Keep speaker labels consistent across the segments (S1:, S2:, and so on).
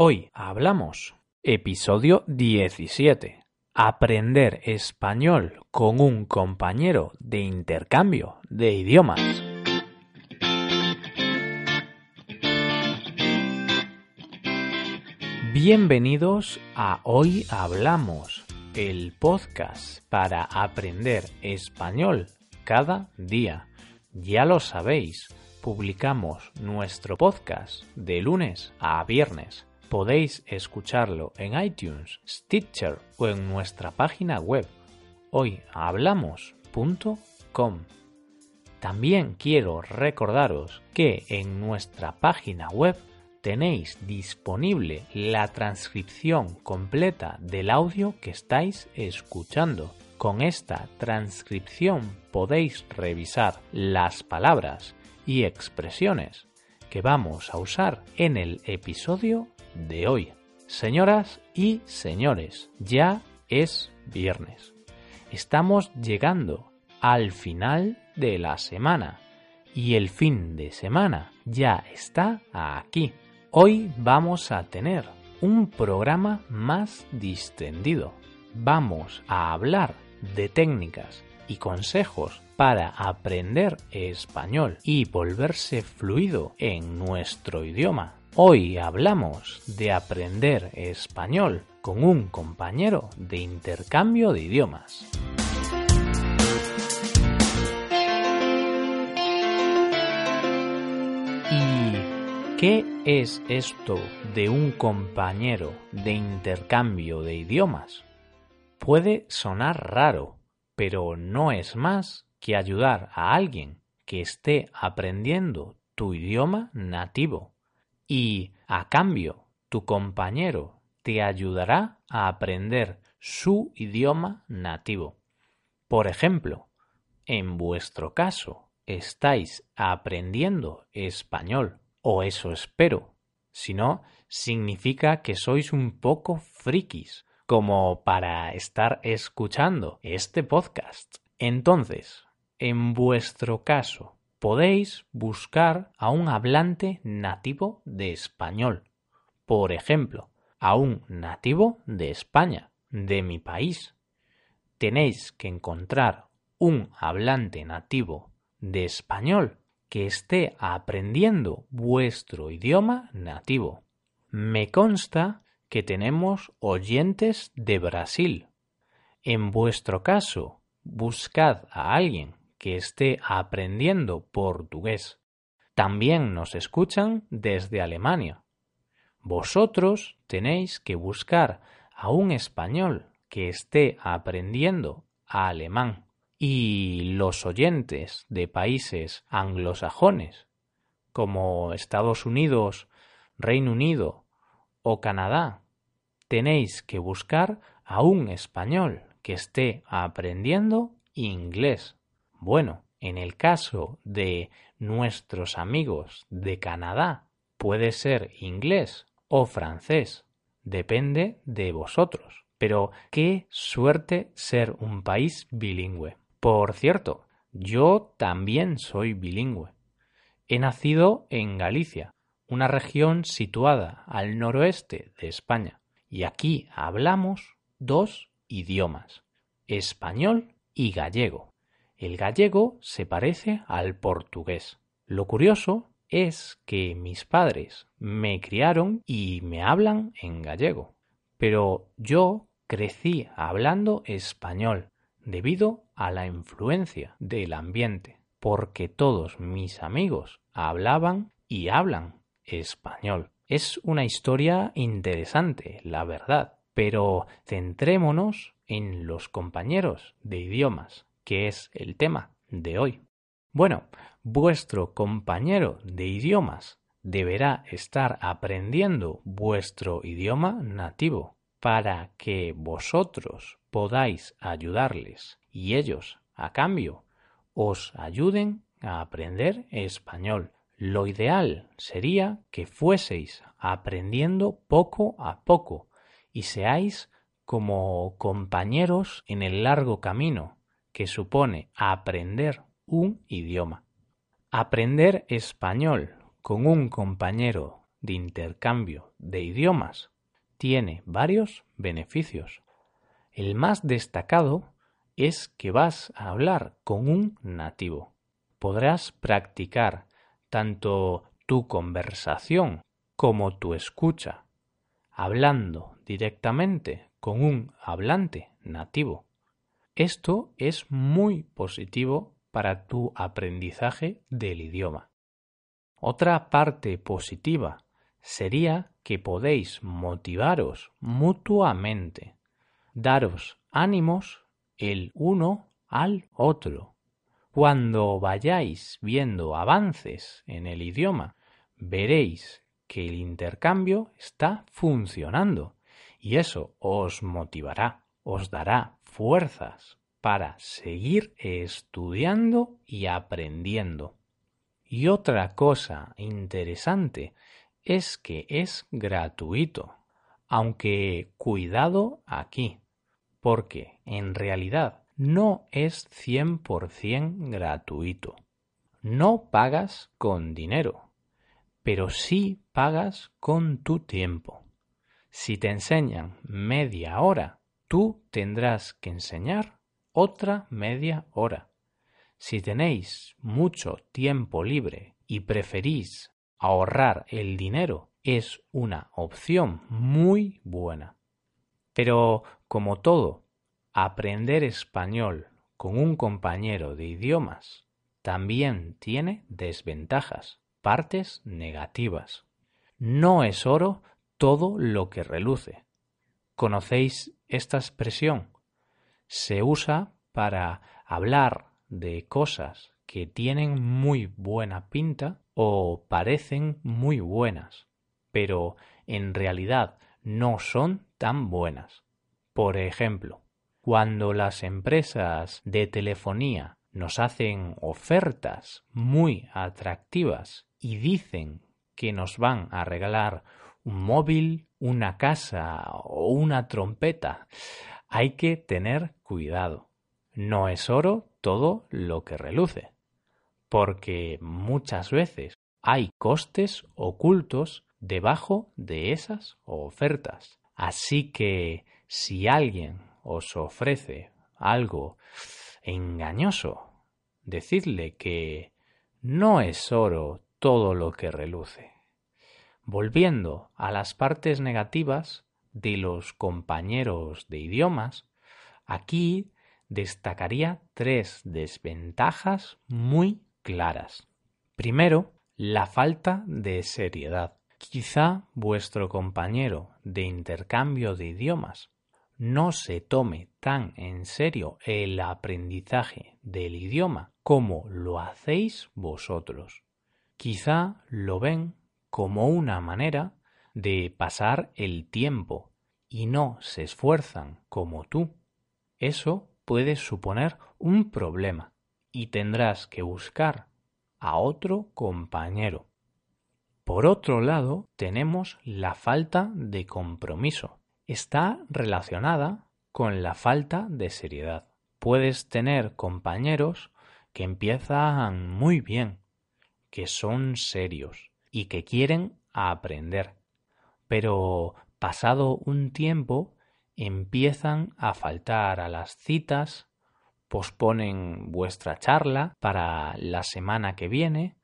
S1: Hoy hablamos. Episodio 17. Aprender español con un compañero de intercambio de idiomas. Bienvenidos a Hoy Hablamos, el podcast para aprender español cada día. Ya lo sabéis, publicamos nuestro podcast de lunes a viernes. Podéis escucharlo en iTunes, Stitcher o en nuestra página web hoyhablamos.com. También quiero recordaros que en nuestra página web tenéis disponible la transcripción completa del audio que estáis escuchando. Con esta transcripción podéis revisar las palabras y expresiones que vamos a usar en el episodio de hoy. Señoras y señores, ya es viernes. Estamos llegando al final de la semana y el fin de semana ya está aquí. Hoy vamos a tener un programa más distendido. Vamos a hablar de técnicas y consejos para aprender español y volverse fluido en nuestro idioma. Hoy hablamos de aprender español con un compañero de intercambio de idiomas. ¿Qué es esto de un compañero de intercambio de idiomas? Puede sonar raro, pero no es más que ayudar a alguien que esté aprendiendo tu idioma nativo. Y, a cambio, tu compañero te ayudará a aprender su idioma nativo. Por ejemplo, en vuestro caso, estáis aprendiendo español o eso espero. Si no, significa que sois un poco frikis, como para estar escuchando este podcast. Entonces, en vuestro caso, podéis buscar a un hablante nativo de español. Por ejemplo, a un nativo de España, de mi país. Tenéis que encontrar un hablante nativo de español que esté aprendiendo vuestro idioma nativo. Me consta que tenemos oyentes de Brasil. En vuestro caso, buscad a alguien que esté aprendiendo portugués. También nos escuchan desde Alemania. Vosotros tenéis que buscar a un español que esté aprendiendo alemán y los oyentes de países anglosajones como Estados Unidos, Reino Unido o Canadá, tenéis que buscar a un español que esté aprendiendo inglés. Bueno, en el caso de nuestros amigos de Canadá, puede ser inglés o francés, depende de vosotros. Pero qué suerte ser un país bilingüe. Por cierto, yo también soy bilingüe. He nacido en Galicia, una región situada al noroeste de España, y aquí hablamos dos idiomas, español y gallego. El gallego se parece al portugués. Lo curioso es que mis padres me criaron y me hablan en gallego, pero yo crecí hablando español debido a la influencia del ambiente, porque todos mis amigos hablaban y hablan español. Es una historia interesante, la verdad, pero centrémonos en los compañeros de idiomas, que es el tema de hoy. Bueno, vuestro compañero de idiomas deberá estar aprendiendo vuestro idioma nativo para que vosotros podáis ayudarles y ellos, a cambio, os ayuden a aprender español. Lo ideal sería que fueseis aprendiendo poco a poco y seáis como compañeros en el largo camino que supone aprender un idioma. Aprender español con un compañero de intercambio de idiomas tiene varios beneficios. El más destacado es que vas a hablar con un nativo. Podrás practicar tanto tu conversación como tu escucha, hablando directamente con un hablante nativo. Esto es muy positivo para tu aprendizaje del idioma. Otra parte positiva sería que podéis motivaros mutuamente, daros ánimos el uno al otro. Cuando vayáis viendo avances en el idioma, veréis que el intercambio está funcionando y eso os motivará, os dará fuerzas para seguir estudiando y aprendiendo. Y otra cosa interesante es que es gratuito, aunque cuidado aquí, porque en realidad no es 100% gratuito. No pagas con dinero, pero sí pagas con tu tiempo. Si te enseñan media hora, tú tendrás que enseñar otra media hora. Si tenéis mucho tiempo libre y preferís ahorrar el dinero, es una opción muy buena. Pero, como todo, aprender español con un compañero de idiomas también tiene desventajas, partes negativas. No es oro todo lo que reluce. ¿Conocéis esta expresión? Se usa para hablar de cosas que tienen muy buena pinta o parecen muy buenas, pero en realidad no son tan buenas. Por ejemplo, cuando las empresas de telefonía nos hacen ofertas muy atractivas y dicen que nos van a regalar un móvil, una casa o una trompeta, hay que tener cuidado. No es oro todo lo que reluce, porque muchas veces hay costes ocultos debajo de esas ofertas. Así que si alguien os ofrece algo engañoso, decidle que no es oro todo lo que reluce. Volviendo a las partes negativas de los compañeros de idiomas, aquí destacaría tres desventajas muy claras. Primero, la falta de seriedad. Quizá vuestro compañero de intercambio de idiomas no se tome tan en serio el aprendizaje del idioma como lo hacéis vosotros. Quizá lo ven como una manera de pasar el tiempo y no se esfuerzan como tú. Eso puede suponer un problema y tendrás que buscar a otro compañero. Por otro lado, tenemos la falta de compromiso. Está relacionada con la falta de seriedad. Puedes tener compañeros que empiezan muy bien, que son serios, y que quieren aprender. Pero pasado un tiempo empiezan a faltar a las citas, posponen vuestra charla para la semana que viene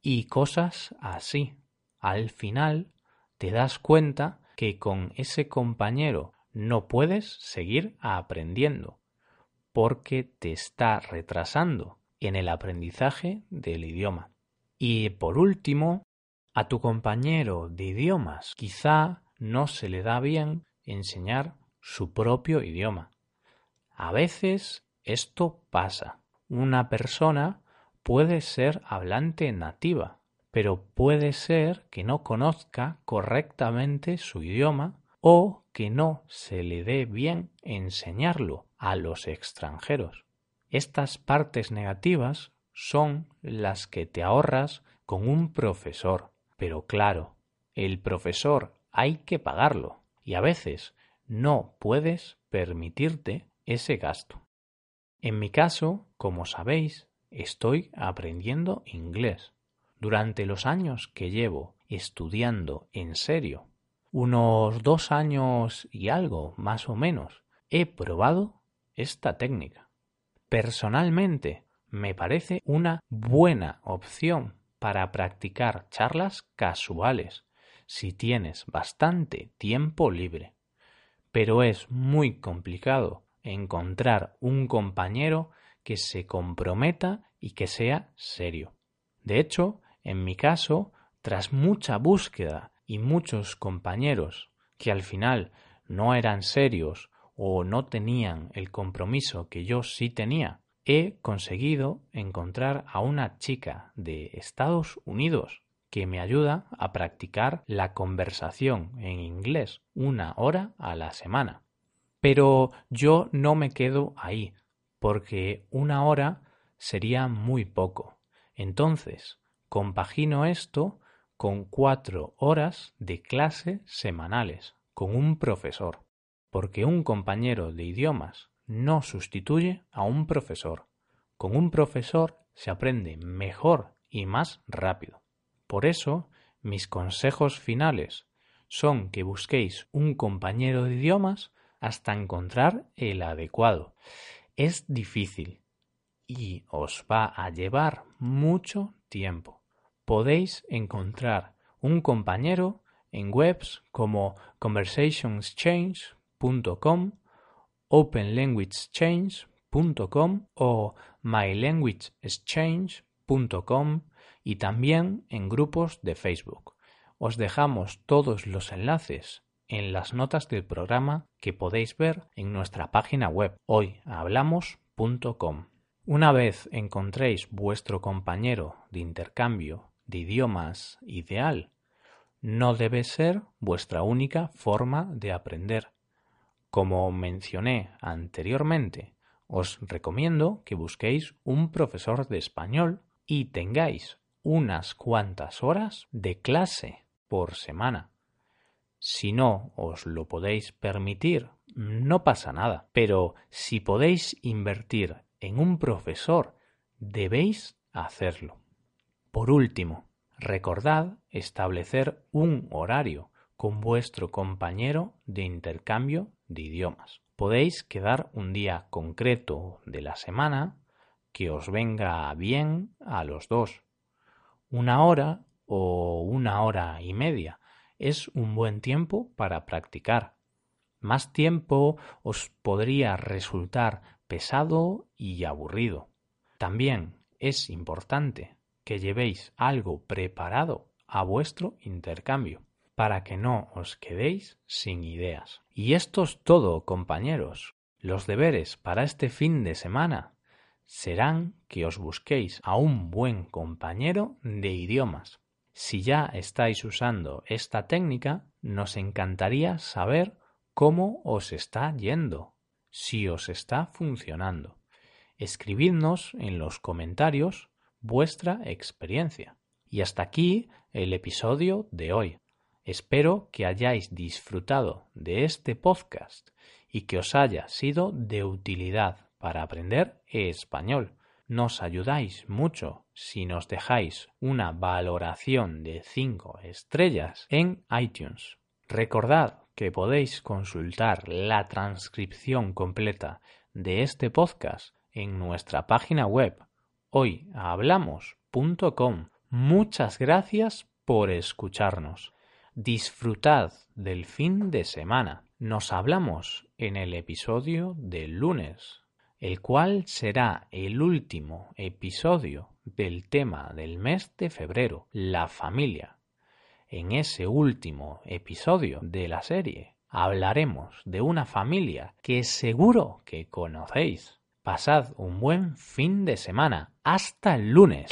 S1: y cosas así. Al final te das cuenta que con ese compañero no puedes seguir aprendiendo porque te está retrasando en el aprendizaje del idioma. Y por último, a tu compañero de idiomas quizá no se le da bien enseñar su propio idioma. A veces esto pasa. Una persona puede ser hablante nativa, pero puede ser que no conozca correctamente su idioma o que no se le dé bien enseñarlo a los extranjeros. Estas partes negativas son las que te ahorras con un profesor pero claro, el profesor hay que pagarlo y a veces no puedes permitirte ese gasto. En mi caso, como sabéis, estoy aprendiendo inglés. Durante los años que llevo estudiando en serio, unos dos años y algo más o menos, he probado esta técnica. Personalmente me parece una buena opción para practicar charlas casuales si tienes bastante tiempo libre. Pero es muy complicado encontrar un compañero que se comprometa y que sea serio. De hecho, en mi caso, tras mucha búsqueda y muchos compañeros que al final no eran serios o no tenían el compromiso que yo sí tenía, he conseguido encontrar a una chica de Estados Unidos que me ayuda a practicar la conversación en inglés una hora a la semana. Pero yo no me quedo ahí, porque una hora sería muy poco. Entonces, compagino esto con cuatro horas de clase semanales con un profesor, porque un compañero de idiomas no sustituye a un profesor. Con un profesor se aprende mejor y más rápido. Por eso, mis consejos finales son que busquéis un compañero de idiomas hasta encontrar el adecuado. Es difícil y os va a llevar mucho tiempo. Podéis encontrar un compañero en webs como conversationexchange.com, openlanguageexchange.com o mylanguageexchange.com y también en grupos de Facebook. Os dejamos todos los enlaces en las notas del programa que podéis ver en nuestra página web hoyhablamos.com. Una vez encontréis vuestro compañero de intercambio de idiomas ideal, no debe ser vuestra única forma de aprender. Como mencioné anteriormente, os recomiendo que busquéis un profesor de español y tengáis unas cuantas horas de clase por semana. Si no os lo podéis permitir, no pasa nada. Pero si podéis invertir en un profesor, debéis hacerlo. Por último, recordad establecer un horario con vuestro compañero de intercambio de idiomas. Podéis quedar un día concreto de la semana que os venga bien a los dos. Una hora o una hora y media es un buen tiempo para practicar. Más tiempo os podría resultar pesado y aburrido. También es importante que llevéis algo preparado a vuestro intercambio para que no os quedéis sin ideas. Y esto es todo, compañeros. Los deberes para este fin de semana serán que os busquéis a un buen compañero de idiomas si ya estáis usando esta técnica, nos encantaría saber cómo os está yendo, si os está funcionando. Escribidnos en los comentarios vuestra experiencia. Y hasta aquí el episodio de hoy. Espero que hayáis disfrutado de este podcast y que os haya sido de utilidad para aprender español. Nos ayudáis mucho si nos dejáis una valoración de 5 estrellas en iTunes. Recordad que podéis consultar la transcripción completa de este podcast en nuestra página web hoyhablamos.com. Muchas gracias por escucharnos. Disfrutad del fin de semana. Nos hablamos en el episodio del lunes el cual será el último episodio del tema del mes de febrero, la familia. En ese último episodio de la serie hablaremos de una familia que seguro que conocéis. Pasad un buen fin de semana. Hasta el lunes.